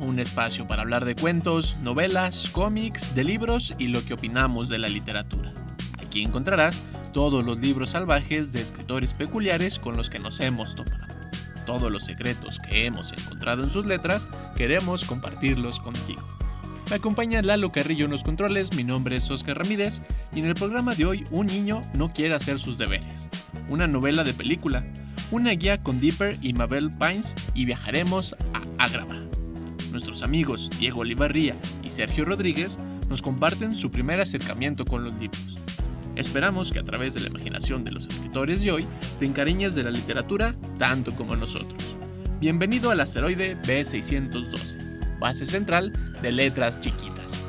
un espacio para hablar de cuentos, novelas, cómics, de libros y lo que opinamos de la literatura. Aquí encontrarás todos los libros salvajes de escritores peculiares con los que nos hemos topado. Todos los secretos que hemos encontrado en sus letras, queremos compartirlos contigo. Me acompaña Lalo Carrillo en los controles, mi nombre es Oscar Ramírez y en el programa de hoy Un niño no quiere hacer sus deberes, una novela de película una guía con Dipper y Mabel Pines y viajaremos a Agrava. Nuestros amigos Diego Olivarría y Sergio Rodríguez nos comparten su primer acercamiento con los libros. Esperamos que a través de la imaginación de los escritores de hoy te encariñes de la literatura tanto como nosotros. Bienvenido al asteroide B612, base central de letras chiquitas.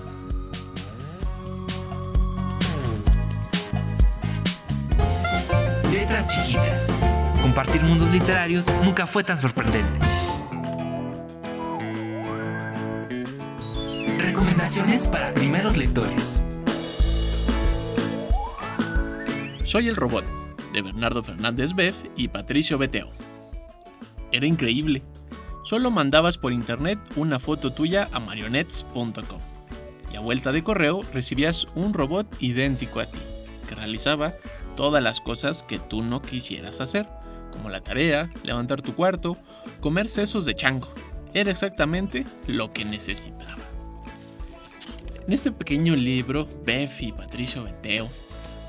Letras chiquitas compartir mundos literarios nunca fue tan sorprendente. Para primeros lectores. Soy el robot, de Bernardo Fernández Beff y Patricio Beteo. Era increíble. Solo mandabas por internet una foto tuya a marionettes.com y a vuelta de correo recibías un robot idéntico a ti, que realizaba todas las cosas que tú no quisieras hacer como la tarea, levantar tu cuarto, comer sesos de chango. Era exactamente lo que necesitaba. En este pequeño libro, Beth y Patricio Beteo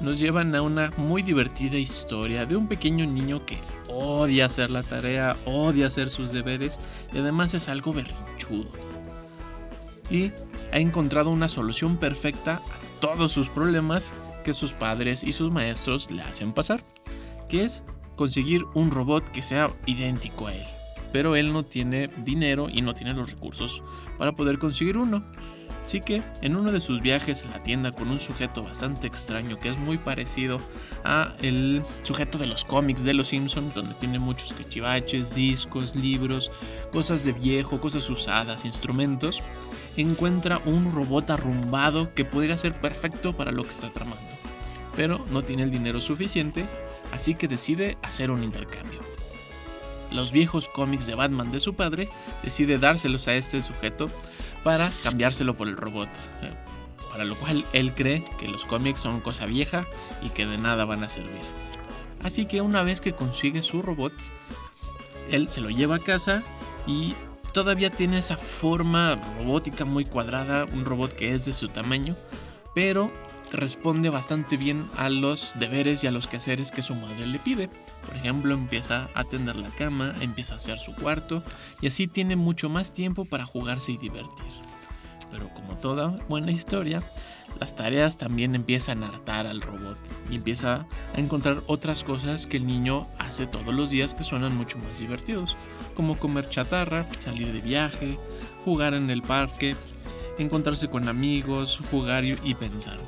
nos llevan a una muy divertida historia de un pequeño niño que odia hacer la tarea, odia hacer sus deberes y además es algo berrinchudo. Y ha encontrado una solución perfecta a todos sus problemas que sus padres y sus maestros le hacen pasar, que es conseguir un robot que sea idéntico a él. Pero él no tiene dinero y no tiene los recursos para poder conseguir uno. Así que en uno de sus viajes a la tienda con un sujeto bastante extraño que es muy parecido a el sujeto de los cómics de los Simpsons, donde tiene muchos cachivaches, discos, libros, cosas de viejo, cosas usadas, instrumentos, encuentra un robot arrumbado que podría ser perfecto para lo que está tramando. Pero no tiene el dinero suficiente así que decide hacer un intercambio. Los viejos cómics de Batman de su padre decide dárselos a este sujeto para cambiárselo por el robot, eh, para lo cual él cree que los cómics son cosa vieja y que de nada van a servir. Así que una vez que consigue su robot, él se lo lleva a casa y todavía tiene esa forma robótica muy cuadrada, un robot que es de su tamaño, pero responde bastante bien a los deberes y a los quehaceres que su madre le pide. Por ejemplo, empieza a tender la cama, empieza a hacer su cuarto y así tiene mucho más tiempo para jugarse y divertir. Pero como toda buena historia, las tareas también empiezan a hartar al robot y empieza a encontrar otras cosas que el niño hace todos los días que suenan mucho más divertidos, como comer chatarra, salir de viaje, jugar en el parque, encontrarse con amigos, jugar y pensar.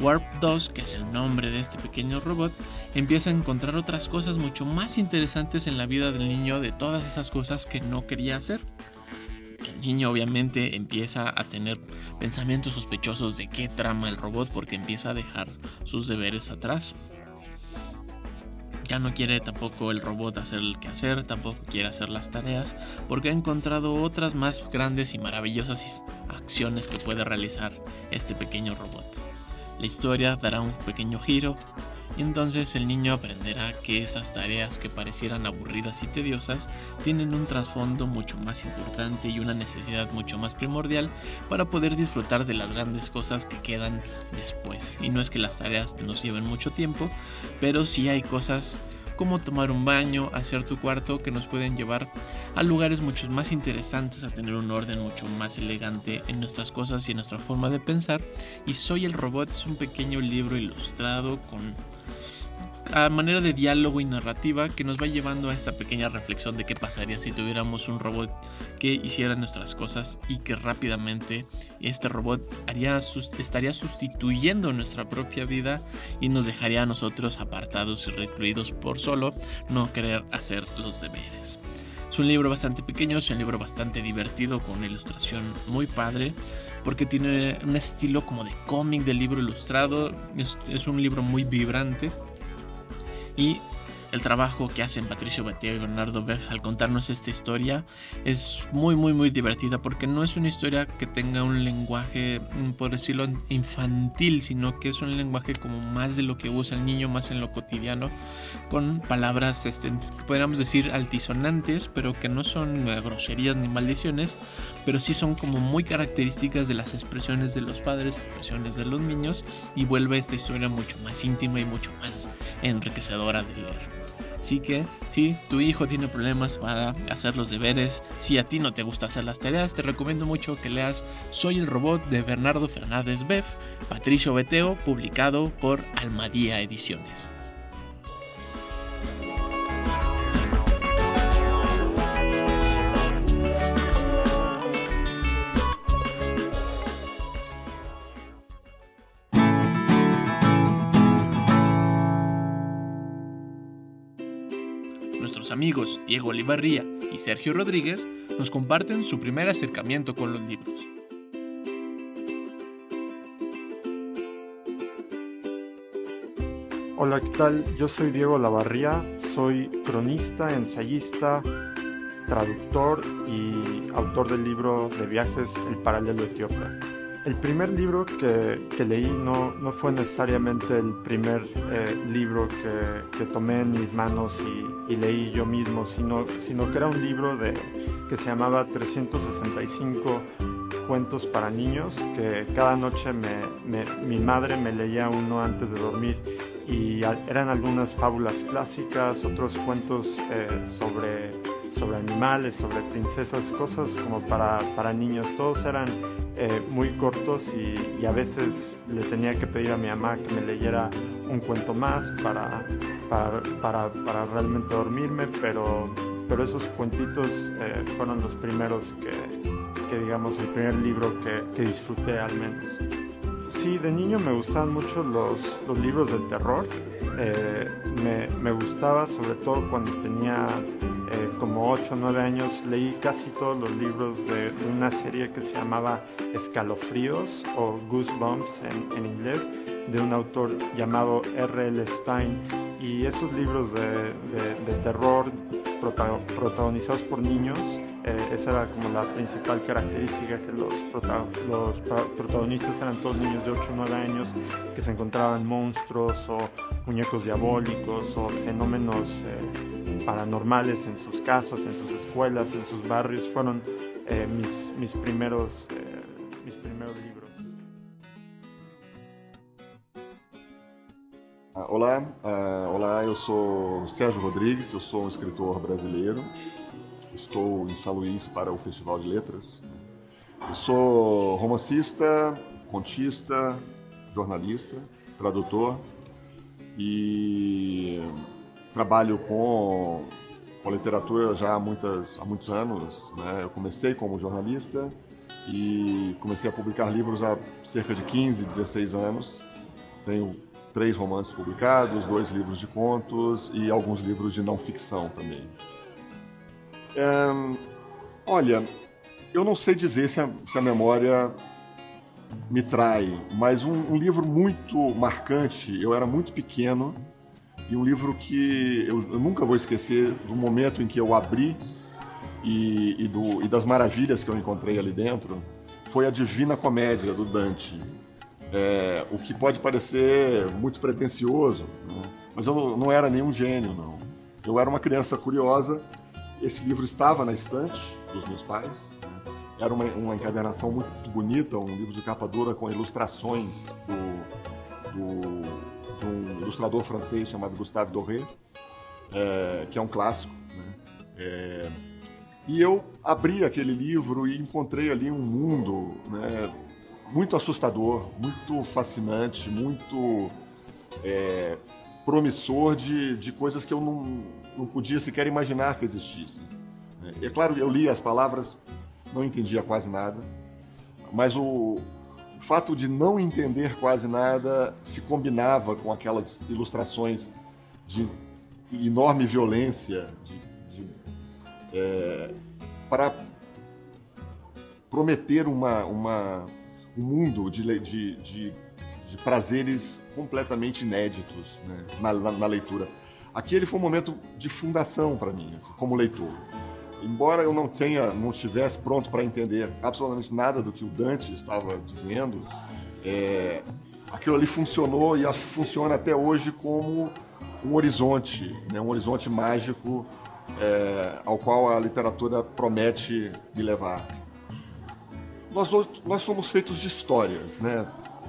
Warp 2, que es el nombre de este pequeño robot, empieza a encontrar otras cosas mucho más interesantes en la vida del niño de todas esas cosas que no quería hacer. El niño obviamente empieza a tener pensamientos sospechosos de qué trama el robot porque empieza a dejar sus deberes atrás. Ya no quiere tampoco el robot hacer el que hacer, tampoco quiere hacer las tareas, porque ha encontrado otras más grandes y maravillosas acciones que puede realizar este pequeño robot. La historia dará un pequeño giro y entonces el niño aprenderá que esas tareas que parecieran aburridas y tediosas tienen un trasfondo mucho más importante y una necesidad mucho más primordial para poder disfrutar de las grandes cosas que quedan después. Y no es que las tareas nos lleven mucho tiempo, pero sí hay cosas como tomar un baño, hacer tu cuarto, que nos pueden llevar a lugares mucho más interesantes, a tener un orden mucho más elegante en nuestras cosas y en nuestra forma de pensar. Y Soy el Robot es un pequeño libro ilustrado con a manera de diálogo y narrativa que nos va llevando a esta pequeña reflexión de qué pasaría si tuviéramos un robot que hiciera nuestras cosas y que rápidamente este robot estaría sustituyendo nuestra propia vida y nos dejaría a nosotros apartados y recluidos por solo no querer hacer los deberes. Es un libro bastante pequeño, es un libro bastante divertido con una ilustración muy padre porque tiene un estilo como de cómic de libro ilustrado, es un libro muy vibrante y el trabajo que hacen Patricio Bateo y Bernardo Beff al contarnos esta historia es muy muy muy divertida porque no es una historia que tenga un lenguaje mm, por decirlo infantil sino que es un lenguaje como más de lo que usa el niño más en lo cotidiano con palabras este, podríamos decir altisonantes pero que no son groserías ni maldiciones pero sí son como muy características de las expresiones de los padres expresiones de los niños y vuelve esta historia mucho más íntima y mucho más enriquecedora de leer Así que si tu hijo tiene problemas para hacer los deberes, si a ti no te gusta hacer las tareas, te recomiendo mucho que leas Soy el robot de Bernardo Fernández Beff, Patricio Beteo, publicado por Almadía Ediciones. Amigos Diego Olivarría y Sergio Rodríguez nos comparten su primer acercamiento con los libros. Hola, ¿qué tal? Yo soy Diego Lavarría, soy cronista, ensayista, traductor y autor del libro de viajes El Paralelo Etíope. El primer libro que, leí no, no, fue necesariamente el primer eh, libro que, que, tomé en mis manos y, leí yo mismo, sino, sino, que era un libro de, que se llamaba 365 cuentos para niños, que cada noche me, mi madre me leía uno antes de dormir y eran algunas fábulas clásicas, otros cuentos eh, sobre, sobre animales, sobre princesas, cosas como para, para niños, todos eran eh, muy cortos y, a veces le tenía que pedir a mi mamá que me leyera un cuento más para, para, para, realmente dormirme, pero, pero esos cuentitos eh, fueron los primeros que, que, digamos, el primer libro que, que, disfruté al menos. Sí, de niño me gustaban mucho los, los libros de terror. Eh, me, me, gustaba sobre todo cuando tenía como 8 o 9 años leí casi todos los libros de una serie que se llamaba Escalofríos o Goosebumps en, en inglés, de un autor llamado R.L. Stein. Y esos libros de, terror protagonizados por niños, eh, esa era como la principal característica, que los, los protagonistas eran todos niños de 8 o 9 años que se encontraban monstruos o muñecos diabólicos o fenómenos eh, paranormales en sus casas, en sus escuelas, en sus barrios, fueron eh, mis, mis, primeros, eh, mis primeros libros. Ah, olá, uh, olá, eu sou Sérgio Rodrigues, eu sou um escritor brasileiro. Estou em São Luís para o Festival de Letras. Eu sou romancista, contista, jornalista, tradutor e trabalho com, com literatura já há, muitas, há muitos anos. Né? Eu comecei como jornalista e comecei a publicar livros há cerca de 15, 16 anos. Tenho três romances publicados, dois livros de contos e alguns livros de não ficção também. É, olha, eu não sei dizer se a, se a memória me trai, mas um, um, livro muito marcante. Eu era muito pequeno e um livro que eu, eu nunca vou esquecer do momento em que eu abri e, e, do, e, das maravilhas que eu encontrei ali dentro foi a Divina Comédia do Dante. É, o que pode parecer muito pretensioso, né? mas eu não, não era nenhum gênio, não. Eu era uma criança curiosa. Esse livro estava na estante dos meus pais era uma, uma encadernação muito bonita, um livro de capa dura com ilustrações do, do, de um ilustrador francês chamado Gustave Doré, é, que é um clássico. Né? É, e eu abri aquele livro e encontrei ali um mundo né, muito assustador, muito fascinante, muito é, promissor de, de coisas que eu não, não podia sequer imaginar que existissem. É, é claro, eu li as palavras, não entendia quase nada, mas o, o fato de não entender quase nada se combinava com aquelas ilustrações de enorme violência, de, de, é, para prometer uma, uma, um mundo de, de, de, de prazeres completamente inéditos né, na, na, na, leitura. Aquele foi um momento de fundação para mim, assim, como leitor. Embora eu não tenha, não estivesse pronto para entender absolutamente nada do que o Dante estava dizendo, é, aquilo ali funcionou e acho que funciona até hoje como um horizonte, né, um horizonte mágico é, ao qual a literatura promete me levar. Nós, nós somos feitos de histórias, né?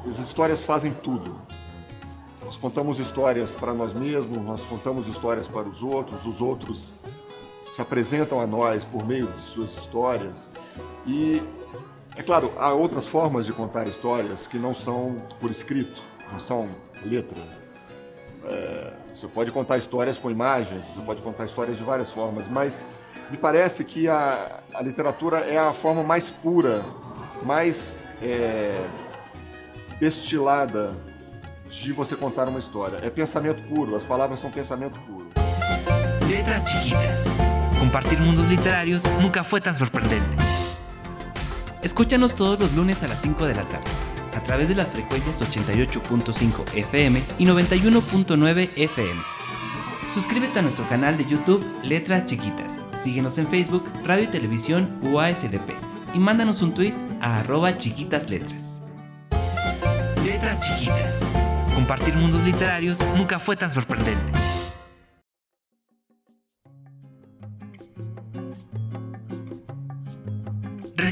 As histórias fazem tudo. Nós contamos histórias para nós mesmos, nós contamos histórias para os outros, os outros se apresentam a nós por meio de suas histórias. E, é claro, há outras formas de contar histórias que não são por escrito, não são letra. É, você pode contar histórias com imagens, você pode contar histórias de várias formas, mas me parece que a, a literatura é a forma mais pura, mais é, destilada de você contar uma história. É pensamento puro, as palavras são pensamento puro. Letras chiquitas. Compartir mundos literarios nunca fue tan sorprendente. Escúchanos todos los lunes a las 5 de la tarde, a través de las frecuencias 88.5 FM y 91.9 FM. Suscríbete a nuestro canal de YouTube Letras Chiquitas. Síguenos en Facebook, Radio y Televisión UASLP y mándanos un tweet a arroba chiquitasletras. Letras chiquitas. Compartir mundos literarios nunca fue tan sorprendente.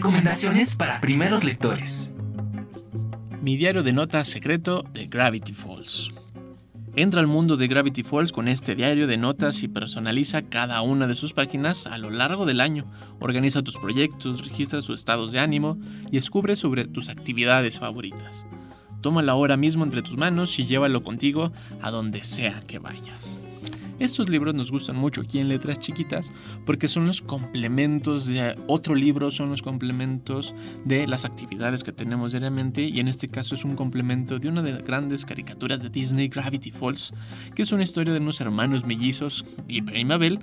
Recomendaciones para primeros lectores. Mi diario de notas secreto de Gravity Falls. Entra al mundo de Gravity Falls con este diario de notas y personaliza cada una de sus páginas a lo largo del año. Organiza tus proyectos, registra sus estados de ánimo y descubre sobre tus actividades favoritas. Tómalo ahora mismo entre tus manos y llévalo contigo a donde sea que vayas. Estos libros nos gustan mucho aquí en Letras Chiquitas porque son los complementos de otro libro, son los complementos de las actividades que tenemos diariamente y en este caso es un complemento de una de las grandes caricaturas de Disney, Gravity Falls, que es una historia de unos hermanos mellizos, y Mabel,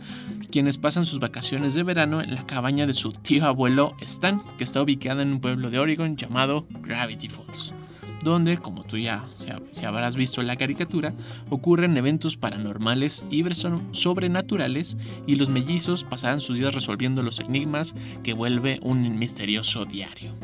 quienes pasan sus vacaciones de verano en la cabaña de su tío abuelo Stan, que está ubicada en un pueblo de Oregon llamado Gravity Falls donde, como tú ya si habrás visto en la caricatura, ocurren eventos paranormales y sobrenaturales y los mellizos pasarán sus días resolviendo los enigmas que vuelve un misterioso diario.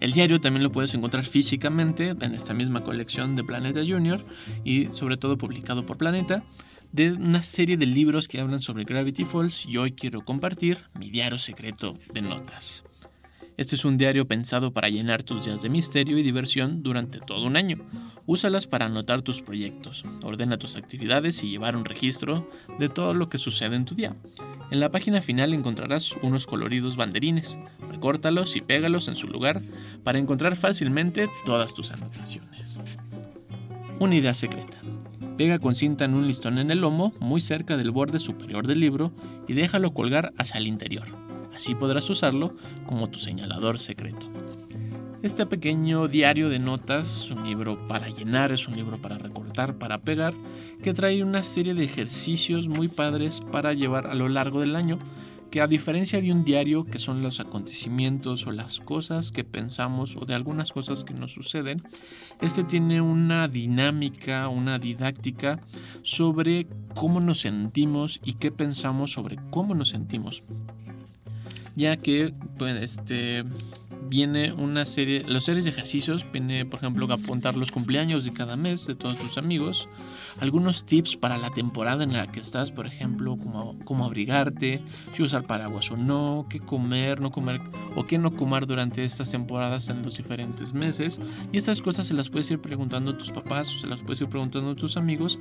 El diario también lo puedes encontrar físicamente en esta misma colección de Planeta Junior y sobre todo publicado por Planeta de una serie de libros que hablan sobre Gravity Falls y hoy quiero compartir mi diario secreto de notas. Este es un diario pensado para llenar tus días de misterio y diversión durante todo un año. Úsalas para anotar tus proyectos, ordena tus actividades y llevar un registro de todo lo que sucede en tu día. En la página final encontrarás unos coloridos banderines. Recórtalos y pégalos en su lugar para encontrar fácilmente todas tus anotaciones. Una idea secreta. Pega con cinta en un listón en el lomo, muy cerca del borde superior del libro, y déjalo colgar hacia el interior. Así podrás usarlo como tu señalador secreto. Este pequeño diario de notas es un libro para llenar, es un libro para recortar, para pegar, que trae una serie de ejercicios muy padres para llevar a lo largo del año, que a diferencia de un diario que son los acontecimientos o las cosas que pensamos o de algunas cosas que nos suceden, este tiene una dinámica, una didáctica sobre cómo nos sentimos y qué pensamos sobre cómo nos sentimos ya que pues, este, viene una serie, los series de ejercicios, viene por ejemplo apuntar los cumpleaños de cada mes de todos tus amigos, algunos tips para la temporada en la que estás, por ejemplo, cómo, cómo abrigarte, si usar paraguas o no, qué comer, no comer o qué no comer durante estas temporadas en los diferentes meses. Y estas cosas se las puedes ir preguntando a tus papás, se las puedes ir preguntando a tus amigos,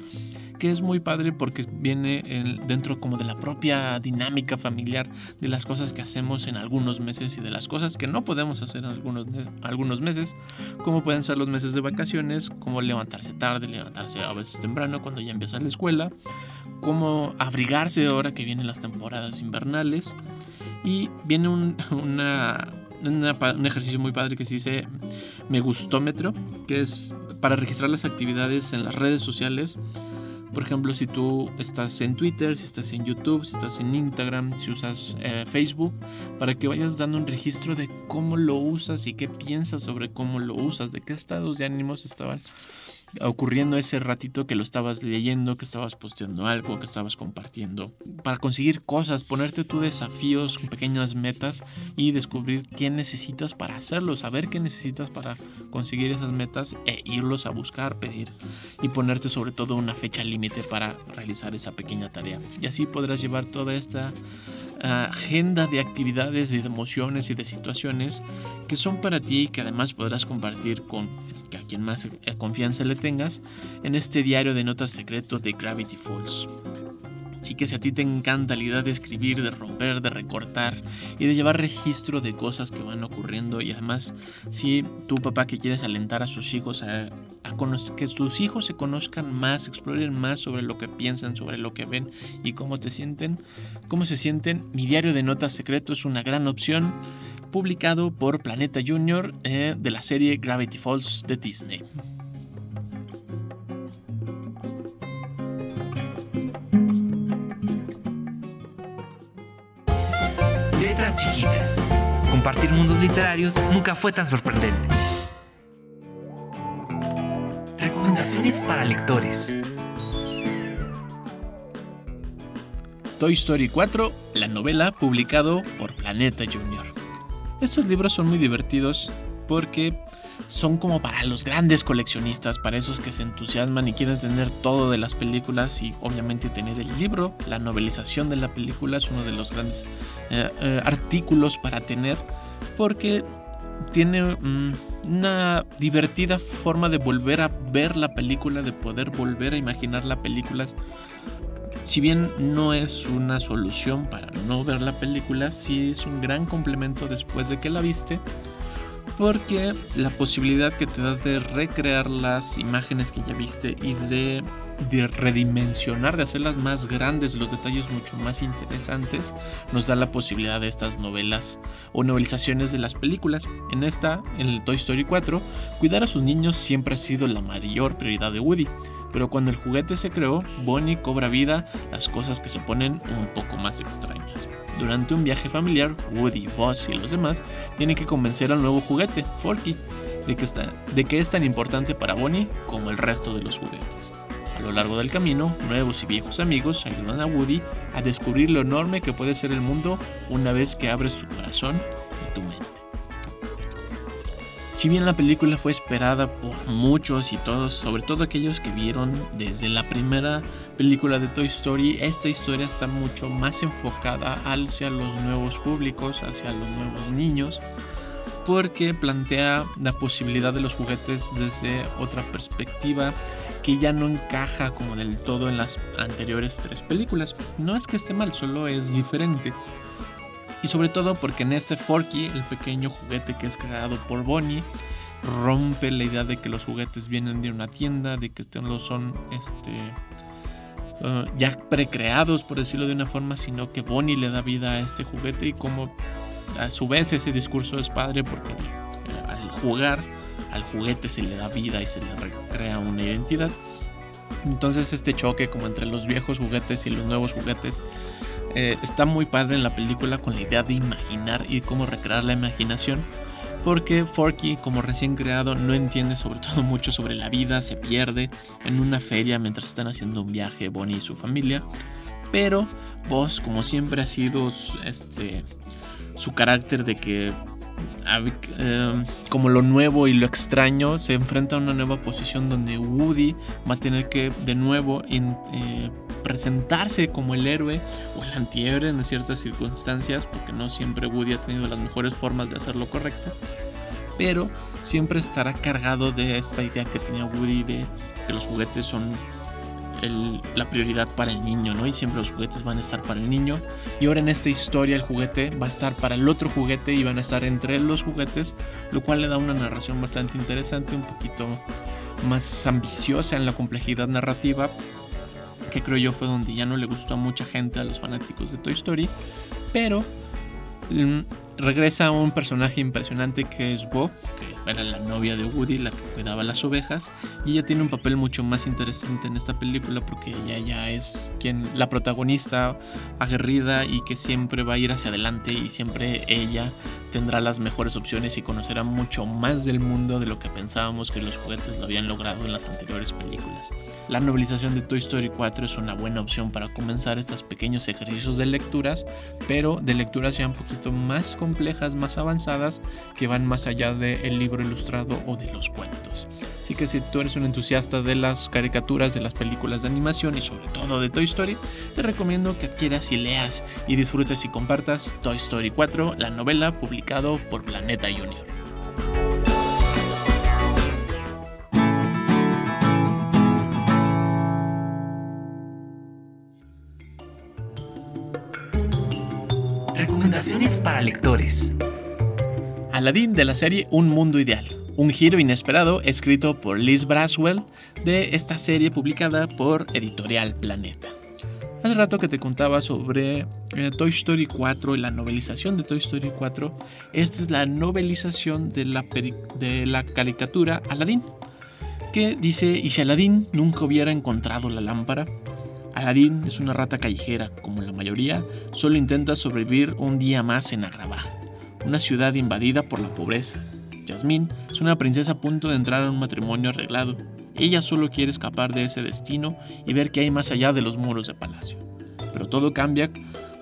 que es muy padre porque viene dentro como de la propia dinámica familiar de las cosas que hacemos en algunos meses y de las cosas que no podemos hacer algunos, algunos meses, como pueden ser los meses de vacaciones, como levantarse tarde, levantarse a veces temprano cuando ya empieza la escuela, como abrigarse ahora que vienen las temporadas invernales y viene un, una, un ejercicio muy padre que se dice me gustómetro, que es para registrar las actividades en las redes sociales. Por ejemplo, si tú estás en Twitter, si estás en YouTube, si estás en Instagram, si usas eh, Facebook, para que vayas dando un registro de cómo lo usas y qué piensas sobre cómo lo usas, de qué estados de ánimos estaban ocurriendo ese ratito que lo estabas leyendo, que estabas posteando algo, que estabas compartiendo. Para conseguir cosas, ponerte tú desafíos, pequeñas metas y descubrir qué necesitas para hacerlo, saber qué necesitas para conseguir esas metas e irlos a buscar, pedir y ponerte sobre todo una fecha límite para realizar esa pequeña tarea. Y así podrás llevar toda esta agenda de actividades de emociones y de situaciones que son para ti que además podrás compartir con a quien más eh, confianza le tengas, en este diario de notas secreto de Gravity Falls. Así que si a ti te encanta la idea de escribir, de romper, de recortar y de llevar registro de cosas que van ocurriendo y además si tu papá que quieres alentar a sus hijos a, que sus hijos se conozcan más, exploren más sobre lo que piensan, sobre lo que ven y cómo te sienten, cómo se sienten, mi diario de notas secreto es una gran opción publicado por Planeta Junior eh, de la serie Gravity Falls de Disney. Letras chiquitas. Compartir mundos literarios nunca fue tan sorprendente. Para lectores. Toy Story 4, la novela publicado por Planeta Junior. Estos libros son muy divertidos porque son como para los grandes coleccionistas, para esos que se entusiasman y quieren tener todo de las películas y obviamente tener el libro. La novelización de la película es uno de los grandes eh, eh, artículos para tener porque tiene mm, una divertida forma de volver a ver la película, de poder volver a imaginar la película. Si bien no es una solución para no ver la película, sí es un gran complemento después de que la viste, porque la posibilidad que te da de recrear las imágenes que ya viste y de, redimensionar, de hacerlas más grandes, los detalles mucho más interesantes, nos da la posibilidad de estas novelas o novelizaciones de las películas. En esta, en el Toy Story 4, cuidar a sus niños siempre ha sido la mayor prioridad de Woody pero cuando el juguete se creó, Bonnie cobra vida, las cosas que se ponen un poco más extrañas. Durante un viaje familiar, Woody, Buzz y los demás tienen que convencer al nuevo juguete, Forky, de que, está, de que es tan importante para Bonnie como el resto de los juguetes. Lo largo del camino, nuevos y viejos amigos ayudan a Woody a descubrir lo enorme que puede ser el mundo una vez que abres tu corazón y tu mente. Si bien la película fue esperada por muchos y todos, sobre todo aquellos que vieron desde la primera película de Toy Story, esta historia está mucho más enfocada hacia los nuevos públicos, hacia los nuevos niños, porque plantea la posibilidad de los juguetes desde otra perspectiva que ya no encaja como del todo en las anteriores tres películas. No es que esté mal, solo es diferente. Y sobre todo porque en este Forky, el pequeño juguete que es creado por Bonnie, rompe la idea de que los juguetes vienen de una tienda, de que no son este, uh, ya precreados, por decirlo de una forma, sino que Bonnie le da vida a este juguete y como a su vez ese discurso es padre porque eh, al jugar al juguete se le da vida y se le recrea una identidad. Entonces este choque como entre los viejos juguetes y los nuevos juguetes eh, está muy padre en la película con la idea de imaginar y cómo recrear la imaginación. Porque Forky, como recién creado, no entiende sobre todo mucho sobre la vida, se pierde en una feria mientras están haciendo un viaje Bonnie y su familia. Pero Buzz, como siempre ha sido este, su carácter de que Em, como lo nuevo y lo extraño, se enfrenta a una nueva posición donde Woody va a tener que de nuevo eh, presentarse como el héroe o el antihéroe en ciertas circunstancias, porque no siempre Woody ha tenido las mejores formas de hacer lo correcto, pero siempre estará cargado de esta idea que tenía Woody de que los juguetes son la prioridad para el niño, ¿no? Y siempre los juguetes van a estar para el niño. Y ahora en esta historia el juguete va a estar para el otro juguete y van a estar entre los juguetes, lo cual le da una narración bastante interesante, un poquito más ambiciosa en la complejidad narrativa, que creo yo fue donde ya no le gustó a mucha gente, a los fanáticos de Toy Story, pero mm, regresa un personaje impresionante que es Bo, que era la novia de Woody, la que cuidaba las ovejas, y ella tiene un papel mucho más interesante en esta película porque ella ya es quien la protagonista aguerrida y que siempre va a ir hacia adelante y siempre ella tendrá las mejores opciones y conocerá mucho más del mundo de lo que pensábamos que los juguetes lo habían logrado en las anteriores películas. La novelización de Toy Story 4 es una buena opción para comenzar estos pequeños ejercicios de lecturas, pero de lecturas ya un poquito más complejas, más avanzadas, que van más allá del libro ilustrado o de los cuentos. Así que si tú eres un entusiasta de las caricaturas, de las películas de animación y sobre todo de Toy Story, te recomiendo que adquieras y leas y disfrutes y compartas Toy Story 4, la novela publicado por Planeta Junior. Recomendaciones para lectores. Aladdin de la serie Un Mundo Ideal, un giro inesperado escrito por Liz Braswell de esta serie publicada por Editorial Planeta. Hace rato que te contaba sobre eh, Toy Story 4 y la novelización de Toy Story 4. Esta es la novelización de la, de la caricatura Aladdin, que dice, y si Aladdin nunca hubiera encontrado la lámpara, Aladdin es una rata callejera, como la mayoría, solo intenta sobrevivir un día más en Agrabah, una ciudad invadida por la pobreza, Jasmine es una princesa a punto de entrar a un matrimonio arreglado. Ella solo quiere escapar de ese destino y ver qué hay más allá de los muros del palacio. Pero todo cambia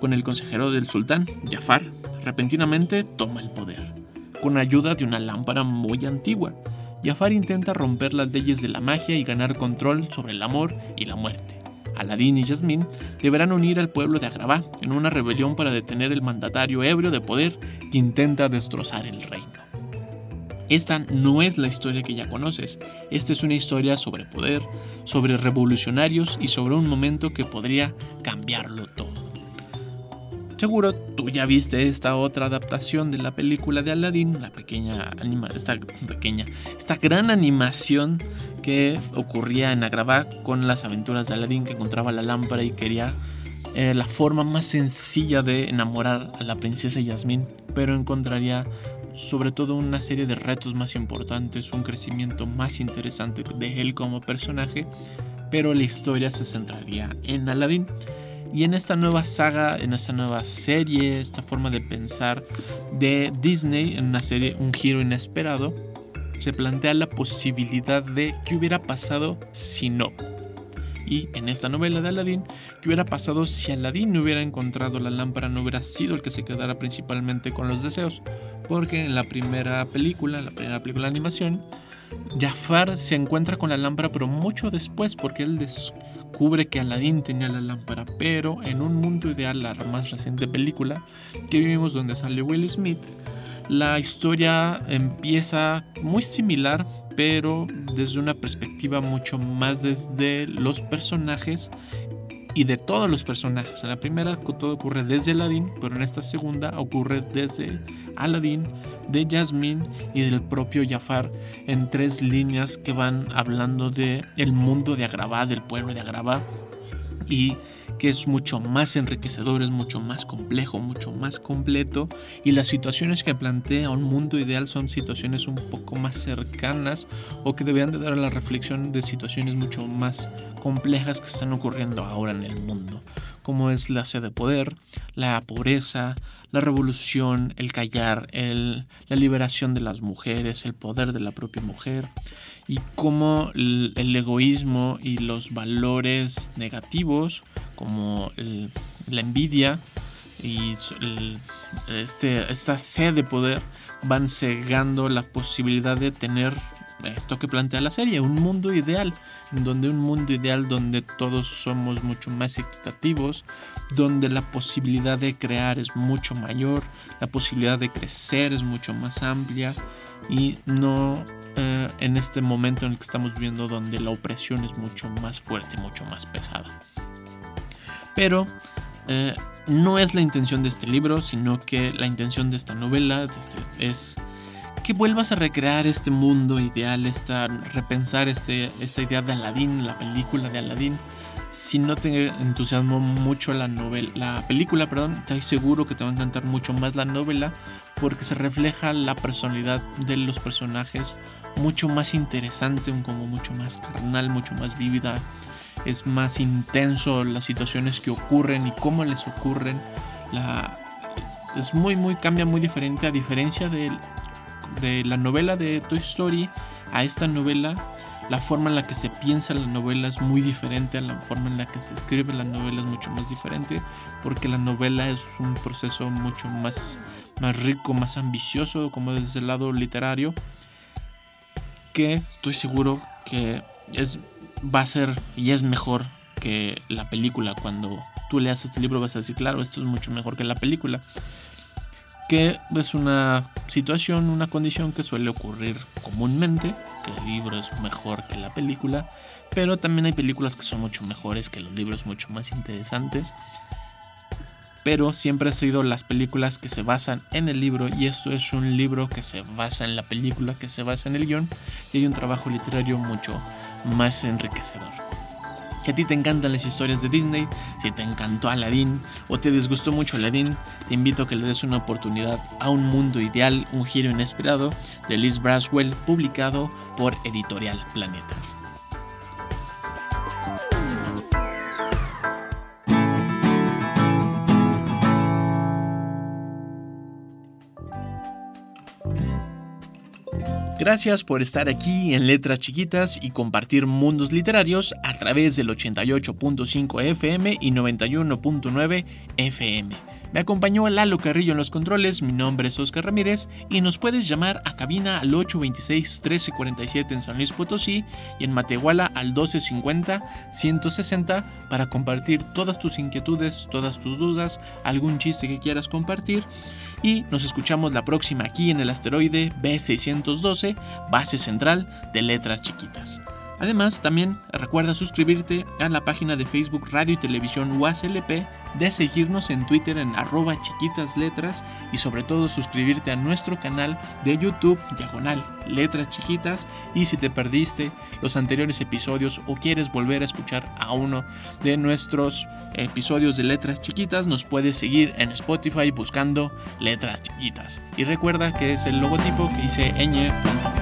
con el consejero del sultán, Jafar. Repentinamente toma el poder, con ayuda de una lámpara muy antigua. Jafar intenta romper las leyes de la magia y ganar control sobre el amor y la muerte. Aladín y Jasmine deberán unir al pueblo de Agrabah en una rebelión para detener el mandatario ebrio de poder que intenta destrozar el reino. Esta no es la historia que ya conoces, esta es una historia sobre poder, sobre revolucionarios y sobre un momento que podría cambiarlo todo. Seguro tú ya viste esta otra adaptación de la película de Aladdin, la pequeña anima, esta pequeña, esta gran animación que ocurría en Agrabah con las aventuras de Aladdin que encontraba la lámpara y quería eh, la forma más sencilla de enamorar a la princesa Yasmín, pero encontraría sobre todo una serie de retos más importantes, un crecimiento más interesante de él como personaje, pero la historia se centraría en Aladdin. Y en esta nueva saga, en esta nueva serie, esta forma de pensar de Disney, en una serie Un giro inesperado, se plantea la posibilidad de qué hubiera pasado si no. Y en esta novela de Aladdin, ¿qué hubiera pasado si Aladdin no hubiera encontrado la lámpara, no hubiera sido el que se quedara principalmente con los deseos? Porque en la primera película, en la primera película de animación, Jafar se encuentra con la lámpara, pero mucho después, porque él descubre que Aladdin tenía la lámpara. Pero en un mundo ideal, la más reciente película que vivimos, donde sale Will Smith, la historia empieza muy similar, pero desde una perspectiva mucho más desde los personajes y de todos los personajes. En la primera todo ocurre desde Aladdin, pero en esta segunda ocurre desde Aladdin, de Jasmine y del propio Jafar en tres líneas que van hablando de el mundo de Agrabah, del pueblo de Agrabah y que es mucho más enriquecedor, es mucho más complejo, mucho más completo. Y las situaciones que plantea un mundo ideal son situaciones un poco más cercanas o que deberían de dar a la reflexión de situaciones mucho más complejas que están ocurriendo ahora en el mundo, como es la sed de poder, la pobreza, la revolución, el callar, el, la liberación de las mujeres, el poder de la propia mujer y cómo el, egoísmo y los valores negativos como la envidia y este, esta sed de poder van cegando la posibilidad de tener esto que plantea la serie, un mundo ideal, donde un mundo ideal donde todos somos mucho más equitativos, donde la posibilidad de crear es mucho mayor, la posibilidad de crecer es mucho más amplia y no eh, en este momento en el que estamos viviendo donde la opresión es mucho más fuerte, mucho más pesada. Pero eh, no es la intención de este libro, sino que la intención de esta novela este, es que vuelvas a recrear este mundo ideal, esta, repensar este, esta idea de Aladdin, la película de Aladdin. Si no te entusiasmó mucho la novela, la película, perdón, estoy seguro que te va a encantar mucho más la novela porque se refleja la personalidad de los personajes mucho más interesante, como mucho más carnal, mucho más vívida. Es más intenso las situaciones que ocurren y cómo les ocurren. La, es muy, muy, cambia muy diferente a diferencia de, de la novela de Toy Story a esta novela. La forma en la que se piensa la novela es muy diferente a la forma en la que se escribe la novela es mucho más diferente porque la novela es un proceso mucho más, más rico, más ambicioso como desde el lado literario que estoy seguro que es, va a ser y es mejor que la película. Cuando tú leas este libro vas a decir, claro, esto es mucho mejor que la película. Que es una situación, una condición que suele ocurrir comúnmente, que el libro es mejor que la película, pero también hay películas que son mucho mejores que los libros, mucho más interesantes pero siempre han sido las películas que se basan en el libro y esto es un libro que se basa en la película, que se basa en el guion y hay un trabajo literario mucho más enriquecedor. Si a ti te encantan las historias de Disney, si te encantó Aladdin o te disgustó mucho Aladdin, te invito a que le des una oportunidad a Un Mundo Ideal, un giro inesperado de Liz Braswell, publicado por Editorial Planeta. Gracias por estar aquí en Letras Chiquitas y compartir mundos literarios a través del 88.5 FM y 91.9 FM. Me acompañó Lalo Carrillo en los controles, mi nombre es Oscar Ramírez y nos puedes llamar a cabina al 826-1347 en San Luis Potosí y en Matehuala al 1250-160 para compartir todas tus inquietudes, todas tus dudas, algún chiste que quieras compartir y nos escuchamos la próxima aquí en el asteroide B612, base central de letras chiquitas. Además, también recuerda suscribirte a la página de Facebook Radio y Televisión UASLP, de seguirnos en Twitter en arroba chiquitas letras y sobre todo suscribirte a nuestro canal de YouTube diagonal letras chiquitas y si te perdiste los anteriores episodios o quieres volver a escuchar a uno de nuestros episodios de letras chiquitas nos puedes seguir en Spotify buscando letras chiquitas y recuerda que es el logotipo que dice ñ.ñ.